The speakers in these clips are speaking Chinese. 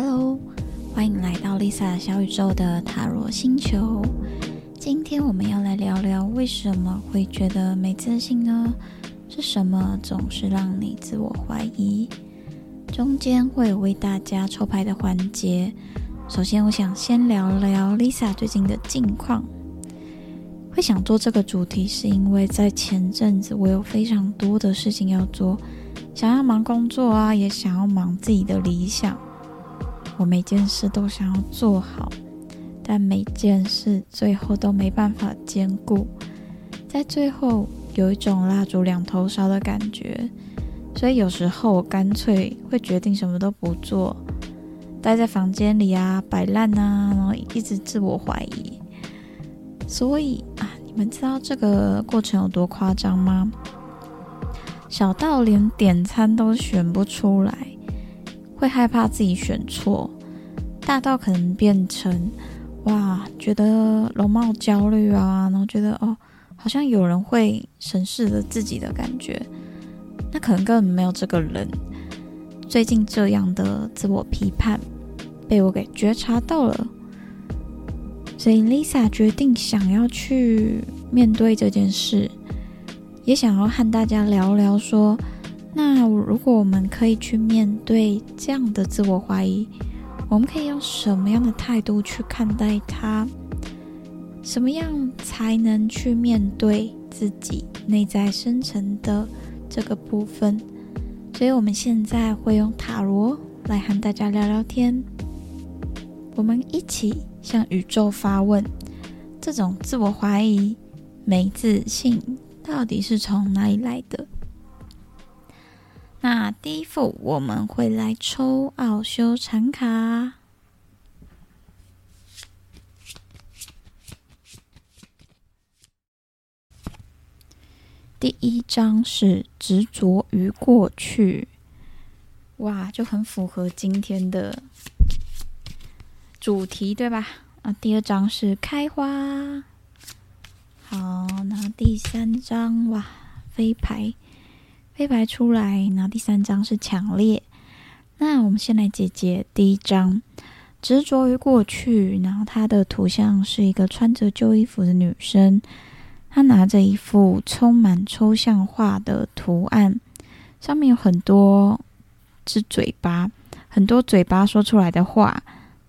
Hello，欢迎来到 Lisa 小宇宙的塔罗星球。今天我们要来聊聊为什么会觉得没自信呢？是什么总是让你自我怀疑？中间会有为大家抽牌的环节。首先，我想先聊聊 Lisa 最近的近况。会想做这个主题，是因为在前阵子我有非常多的事情要做，想要忙工作啊，也想要忙自己的理想。我每件事都想要做好，但每件事最后都没办法兼顾，在最后有一种蜡烛两头烧的感觉。所以有时候我干脆会决定什么都不做，待在房间里啊，摆烂啊，然后一直自我怀疑。所以啊，你们知道这个过程有多夸张吗？小到连点餐都选不出来，会害怕自己选错；大到可能变成哇，觉得容貌焦虑啊，然后觉得哦，好像有人会审视着自己的感觉。那可能根本没有这个人。最近这样的自我批判被我给觉察到了。所以，Lisa 决定想要去面对这件事，也想要和大家聊聊说，那如果我们可以去面对这样的自我怀疑，我们可以用什么样的态度去看待它？什么样才能去面对自己内在深层的这个部分？所以，我们现在会用塔罗来和大家聊聊天，我们一起。向宇宙发问：这种自我怀疑、没自信，到底是从哪里来的？那第一副我们会来抽奥修禅卡。第一张是执着于过去，哇，就很符合今天的。主题对吧？啊，第二张是开花。好，那第三张哇，飞牌，黑白出来。然后第三张是强烈。那我们先来解解第一张，执着于过去。然后它的图像是一个穿着旧衣服的女生，她拿着一幅充满抽象画的图案，上面有很多只嘴巴，很多嘴巴说出来的话。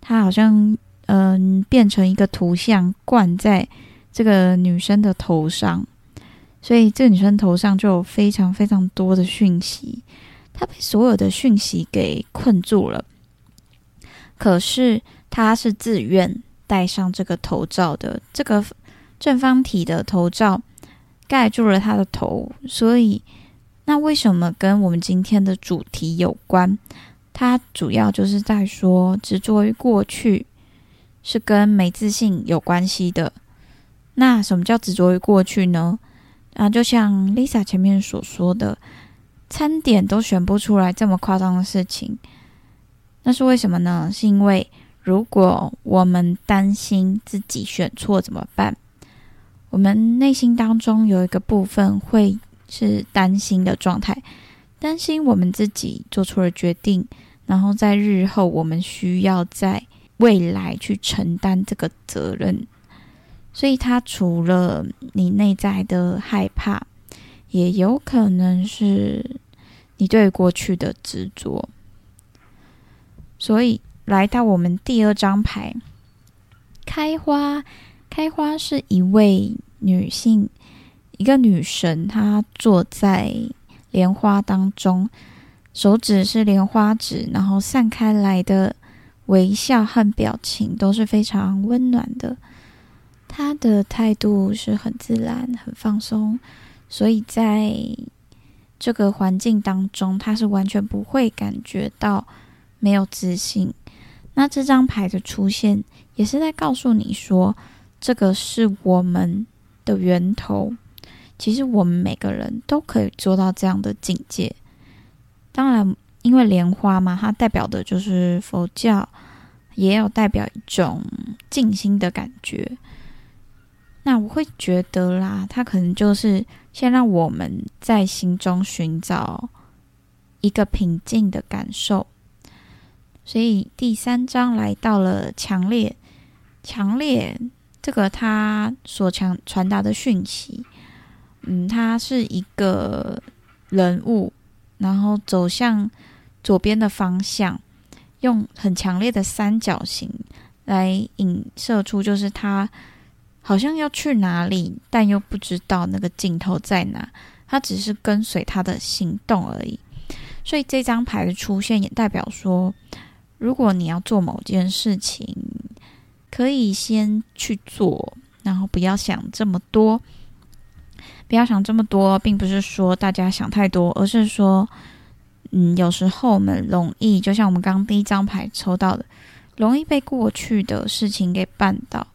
它好像嗯变成一个图像灌在这个女生的头上，所以这个女生头上就有非常非常多的讯息，她被所有的讯息给困住了。可是她是自愿戴上这个头罩的，这个正方体的头罩盖住了她的头，所以那为什么跟我们今天的主题有关？它主要就是在说，执着于过去是跟没自信有关系的。那什么叫执着于过去呢？啊，就像 Lisa 前面所说的，餐点都选不出来这么夸张的事情，那是为什么呢？是因为如果我们担心自己选错怎么办？我们内心当中有一个部分会是担心的状态。担心我们自己做出了决定，然后在日后我们需要在未来去承担这个责任，所以它除了你内在的害怕，也有可能是你对过去的执着。所以来到我们第二张牌，开花，开花是一位女性，一个女神，她坐在。莲花当中，手指是莲花指，然后散开来的微笑和表情都是非常温暖的。他的态度是很自然、很放松，所以在这个环境当中，他是完全不会感觉到没有自信。那这张牌的出现，也是在告诉你说，这个是我们的源头。其实我们每个人都可以做到这样的境界。当然，因为莲花嘛，它代表的就是佛教，也有代表一种静心的感觉。那我会觉得啦，他可能就是先让我们在心中寻找一个平静的感受。所以第三章来到了强烈，强烈这个他所强传达的讯息，嗯，他是一个人物，然后走向左边的方向，用很强烈的三角形来影射出，就是他好像要去哪里，但又不知道那个尽头在哪，他只是跟随他的行动而已。所以这张牌的出现也代表说，如果你要做某件事情，可以先去做，然后不要想这么多。不要想这么多，并不是说大家想太多，而是说，嗯，有时候我们容易，就像我们刚刚第一张牌抽到的，容易被过去的事情给绊倒，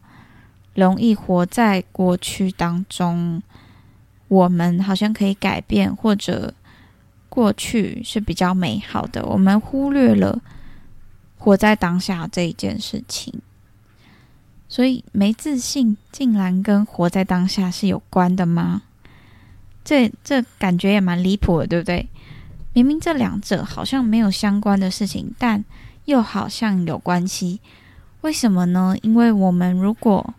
容易活在过去当中。我们好像可以改变，或者。过去是比较美好的，我们忽略了活在当下这一件事情，所以没自信竟然跟活在当下是有关的吗？这这感觉也蛮离谱的，对不对？明明这两者好像没有相关的事情，但又好像有关系，为什么呢？因为我们如果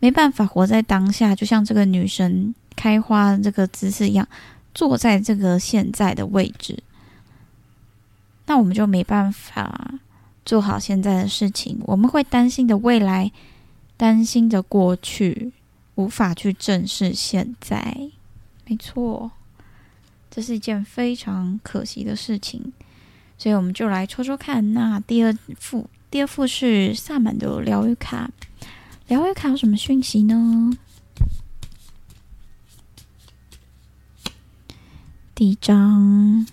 没办法活在当下，就像这个女神开花这个姿势一样。坐在这个现在的位置，那我们就没办法做好现在的事情。我们会担心的未来，担心的过去，无法去正视现在。没错，这是一件非常可惜的事情。所以我们就来抽抽看。那第二副，第二副是萨满的疗愈卡。疗愈卡有什么讯息呢？第一张，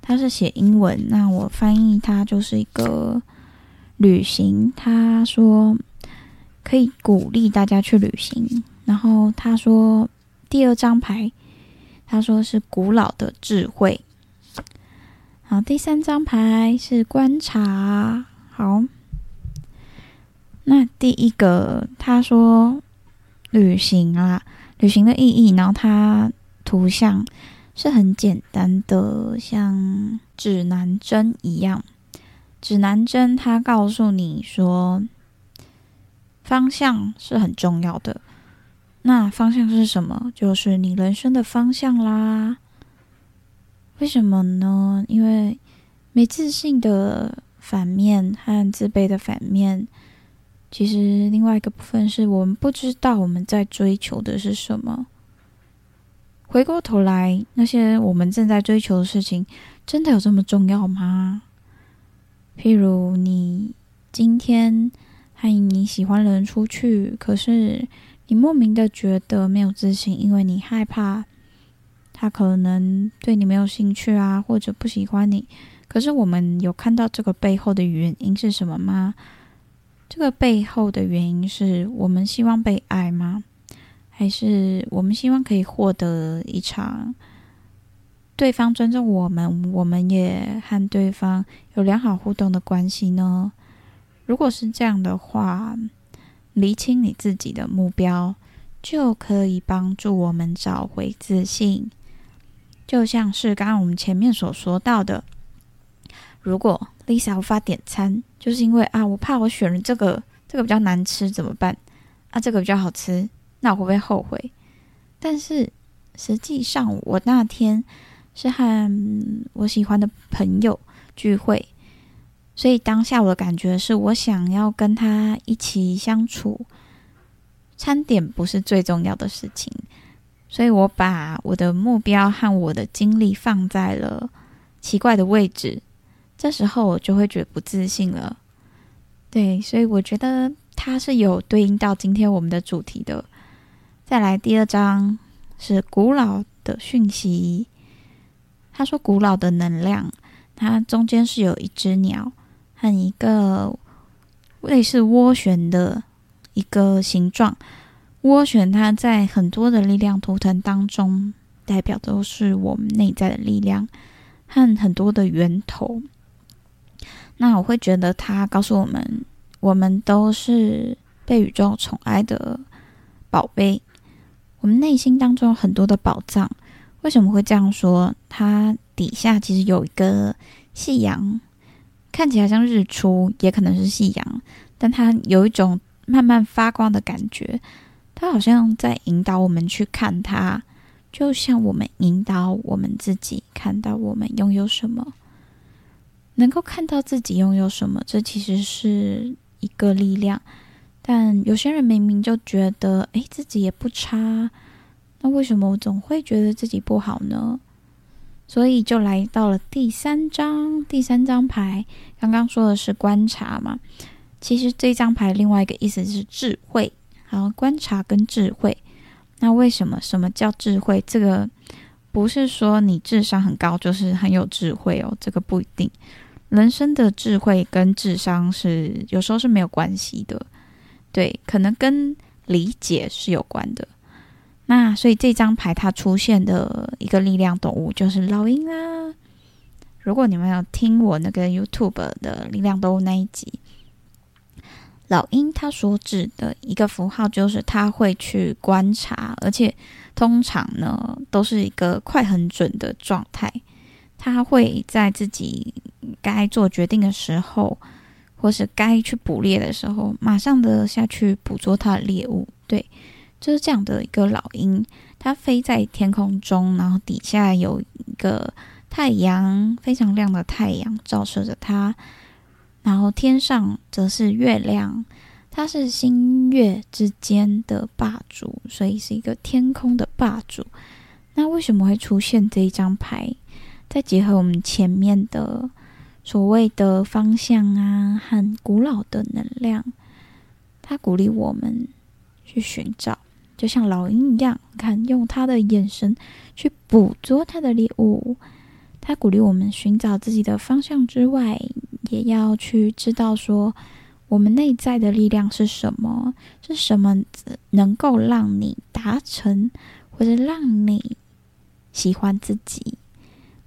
它是写英文，那我翻译它就是一个旅行。他说可以鼓励大家去旅行。然后他说第二张牌，他说是古老的智慧。好，第三张牌是观察。好，那第一个他说旅行啊，旅行的意义，然后它图像。是很简单的，像指南针一样。指南针它告诉你说，方向是很重要的。那方向是什么？就是你人生的方向啦。为什么呢？因为没自信的反面和自卑的反面，其实另外一个部分是我们不知道我们在追求的是什么。回过头来，那些我们正在追求的事情，真的有这么重要吗？譬如你今天和你喜欢的人出去，可是你莫名的觉得没有自信，因为你害怕他可能对你没有兴趣啊，或者不喜欢你。可是我们有看到这个背后的原因是什么吗？这个背后的原因是我们希望被爱吗？还是我们希望可以获得一场对方尊重我们，我们也和对方有良好互动的关系呢？如果是这样的话，厘清你自己的目标，就可以帮助我们找回自信。就像是刚刚我们前面所说到的，如果 Lisa 无法点餐，就是因为啊，我怕我选了这个，这个比较难吃，怎么办？啊，这个比较好吃。那我会不会后悔？但是实际上，我那天是和我喜欢的朋友聚会，所以当下我的感觉是我想要跟他一起相处，餐点不是最重要的事情，所以我把我的目标和我的精力放在了奇怪的位置，这时候我就会觉得不自信了。对，所以我觉得它是有对应到今天我们的主题的。再来第二章是古老的讯息。他说：“古老的能量，它中间是有一只鸟和一个类似涡旋的一个形状。涡旋它在很多的力量图腾当中，代表都是我们内在的力量和很多的源头。那我会觉得它告诉我们，我们都是被宇宙宠爱的宝贝。”我们内心当中有很多的宝藏，为什么会这样说？它底下其实有一个夕阳，看起来像日出，也可能是夕阳，但它有一种慢慢发光的感觉。它好像在引导我们去看它，就像我们引导我们自己看到我们拥有什么，能够看到自己拥有什么，这其实是一个力量。但有些人明明就觉得，哎，自己也不差，那为什么我总会觉得自己不好呢？所以就来到了第三张，第三张牌，刚刚说的是观察嘛，其实这张牌另外一个意思是智慧，好，观察跟智慧。那为什么？什么叫智慧？这个不是说你智商很高就是很有智慧哦，这个不一定。人生的智慧跟智商是有时候是没有关系的。对，可能跟理解是有关的。那所以这张牌它出现的一个力量动物就是老鹰啊。如果你们有听我那个 YouTube 的力量动物那一集，老鹰它所指的一个符号就是它会去观察，而且通常呢都是一个快很准的状态。他会在自己该做决定的时候。或是该去捕猎的时候，马上的下去捕捉他的猎物。对，就是这样的一个老鹰，它飞在天空中，然后底下有一个太阳，非常亮的太阳照射着它，然后天上则是月亮，它是星月之间的霸主，所以是一个天空的霸主。那为什么会出现这一张牌？再结合我们前面的。所谓的方向啊，很古老的能量，它鼓励我们去寻找，就像老鹰一样，看用它的眼神去捕捉它的猎物。它鼓励我们寻找自己的方向之外，也要去知道说，我们内在的力量是什么，是什么能够让你达成，或者让你喜欢自己。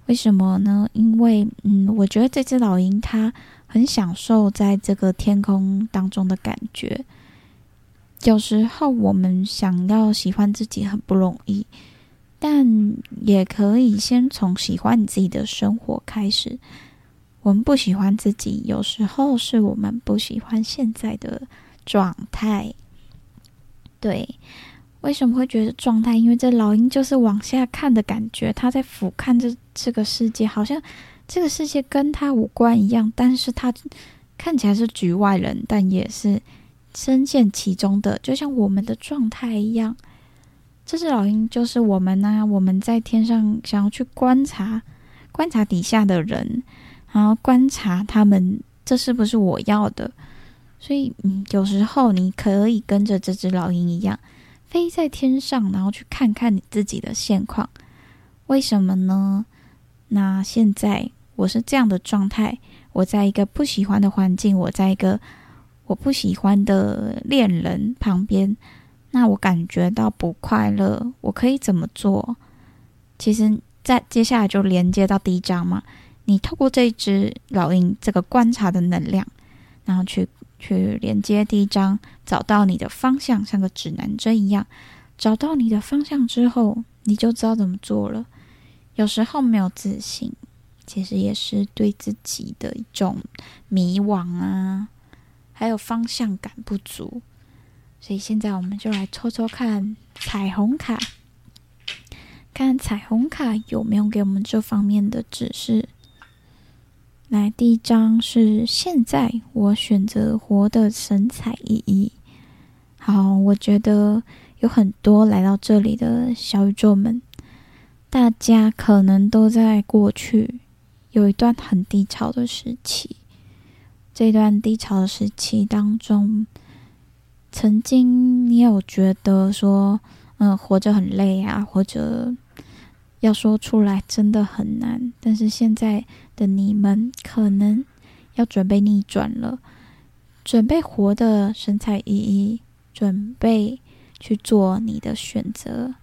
为什么呢？因为，嗯，我觉得这只老鹰它很享受在这个天空当中的感觉。有时候我们想要喜欢自己很不容易，但也可以先从喜欢你自己的生活开始。我们不喜欢自己，有时候是我们不喜欢现在的状态。对。为什么会觉得状态？因为这老鹰就是往下看的感觉，它在俯瞰这这个世界，好像这个世界跟他无关一样。但是他看起来是局外人，但也是深陷其中的，就像我们的状态一样。这只老鹰就是我们呢，我们在天上想要去观察，观察底下的人，然后观察他们，这是不是我要的？所以，嗯，有时候你可以跟着这只老鹰一样。飞在天上，然后去看看你自己的现况，为什么呢？那现在我是这样的状态，我在一个不喜欢的环境，我在一个我不喜欢的恋人旁边，那我感觉到不快乐，我可以怎么做？其实，在接下来就连接到第一章嘛，你透过这只老鹰这个观察的能量，然后去。去连接第一章，找到你的方向，像个指南针一样。找到你的方向之后，你就知道怎么做了。有时候没有自信，其实也是对自己的一种迷惘啊，还有方向感不足。所以现在我们就来抽抽看彩虹卡，看彩虹卡有没有给我们这方面的指示。来，第一张是现在我选择活的神采奕奕。好，我觉得有很多来到这里的小宇宙们，大家可能都在过去有一段很低潮的时期。这段低潮的时期当中，曾经你有觉得说，嗯，活着很累啊，或者要说出来真的很难。但是现在。的你们可能要准备逆转了，准备活的神采奕奕，准备去做你的选择。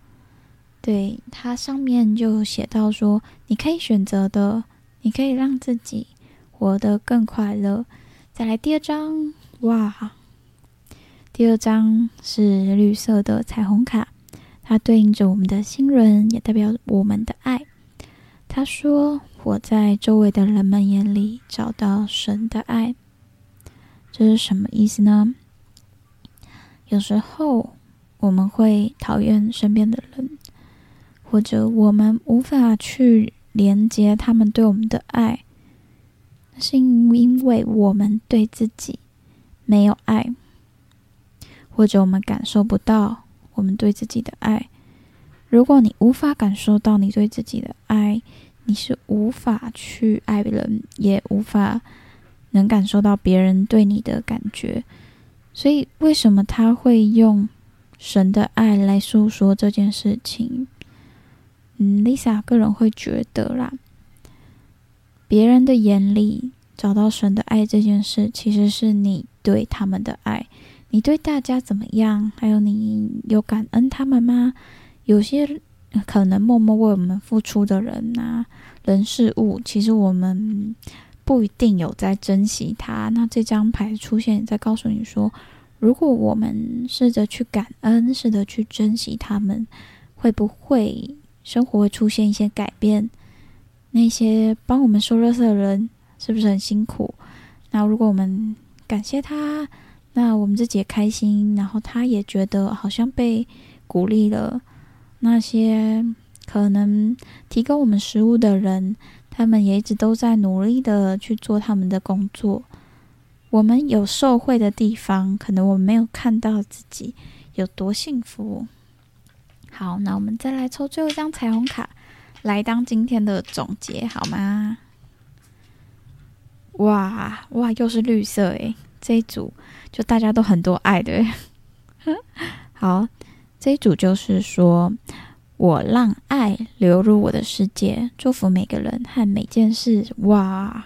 对它上面就写到说，你可以选择的，你可以让自己活得更快乐。再来第二张，哇，第二张是绿色的彩虹卡，它对应着我们的心轮，也代表我们的爱。他说：“我在周围的人们眼里找到神的爱。”这是什么意思呢？有时候我们会讨厌身边的人，或者我们无法去连接他们对我们的爱，是因为我们对自己没有爱，或者我们感受不到我们对自己的爱。如果你无法感受到你对自己的爱，你是无法去爱人，也无法能感受到别人对你的感觉。所以，为什么他会用神的爱来诉说这件事情？嗯，Lisa 个人会觉得啦，别人的眼里找到神的爱这件事，其实是你对他们的爱。你对大家怎么样？还有你有感恩他们吗？有些。可能默默为我们付出的人呐，人事物，其实我们不一定有在珍惜他。那这张牌出现在告诉你说，如果我们试着去感恩，试着去珍惜他们，会不会生活会出现一些改变？那些帮我们收垃圾的人是不是很辛苦？那如果我们感谢他，那我们自己也开心，然后他也觉得好像被鼓励了。那些可能提供我们食物的人，他们也一直都在努力的去做他们的工作。我们有受惠的地方，可能我们没有看到自己有多幸福。好，那我们再来抽最后一张彩虹卡，来当今天的总结，好吗？哇哇，又是绿色诶，这一组就大家都很多爱的。好。这一组就是说，我让爱流入我的世界，祝福每个人和每件事。哇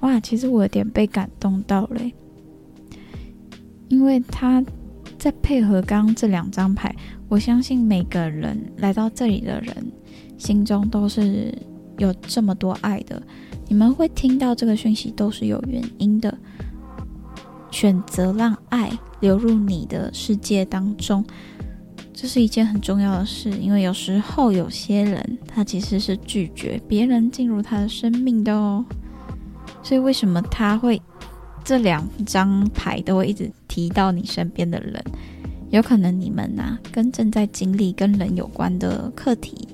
哇，其实我有点被感动到了，因为他在配合刚刚这两张牌，我相信每个人来到这里的人心中都是有这么多爱的。你们会听到这个讯息都是有原因的，选择让爱。流入你的世界当中，这是一件很重要的事。因为有时候有些人他其实是拒绝别人进入他的生命的哦。所以为什么他会这两张牌都会一直提到你身边的人？有可能你们呐跟正在经历跟人有关的课题，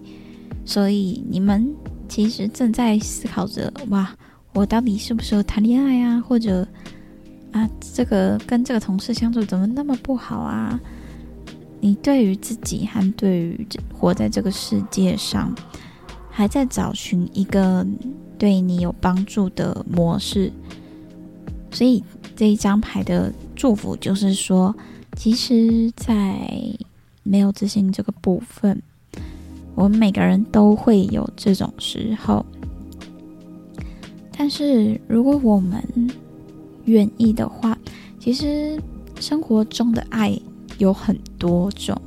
所以你们其实正在思考着：哇，我到底适不适合谈恋爱啊？或者？啊，这个跟这个同事相处怎么那么不好啊？你对于自己和对于活在这个世界上，还在找寻一个对你有帮助的模式。所以这一张牌的祝福就是说，其实，在没有自信这个部分，我们每个人都会有这种时候。但是如果我们愿意的话，其实生活中的爱有很多种，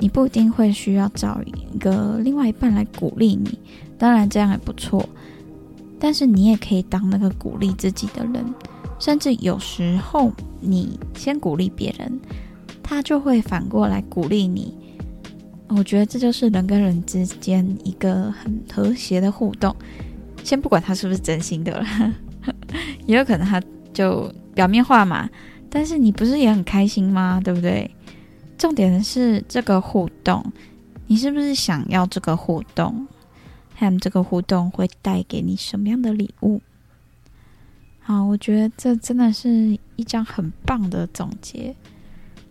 你不一定会需要找一个另外一半来鼓励你，当然这样也不错。但是你也可以当那个鼓励自己的人，甚至有时候你先鼓励别人，他就会反过来鼓励你。我觉得这就是人跟人之间一个很和谐的互动。先不管他是不是真心的了。也有可能他就表面化嘛，但是你不是也很开心吗？对不对？重点的是这个互动，你是不是想要这个互动？看这个互动会带给你什么样的礼物？好，我觉得这真的是一张很棒的总结，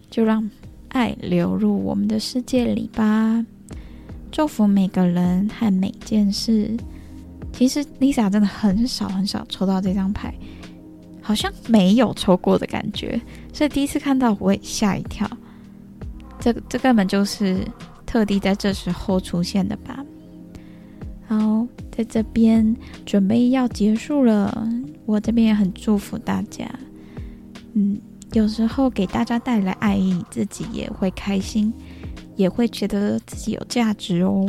就让爱流入我们的世界里吧，祝福每个人和每件事。其实 Lisa 真的很少很少抽到这张牌，好像没有抽过的感觉，所以第一次看到我也吓一跳。这这根本就是特地在这时候出现的吧？好，在这边准备要结束了，我这边也很祝福大家。嗯，有时候给大家带来爱意，自己也会开心，也会觉得自己有价值哦。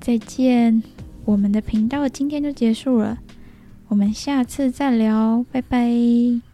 再见，我们的频道今天就结束了，我们下次再聊，拜拜。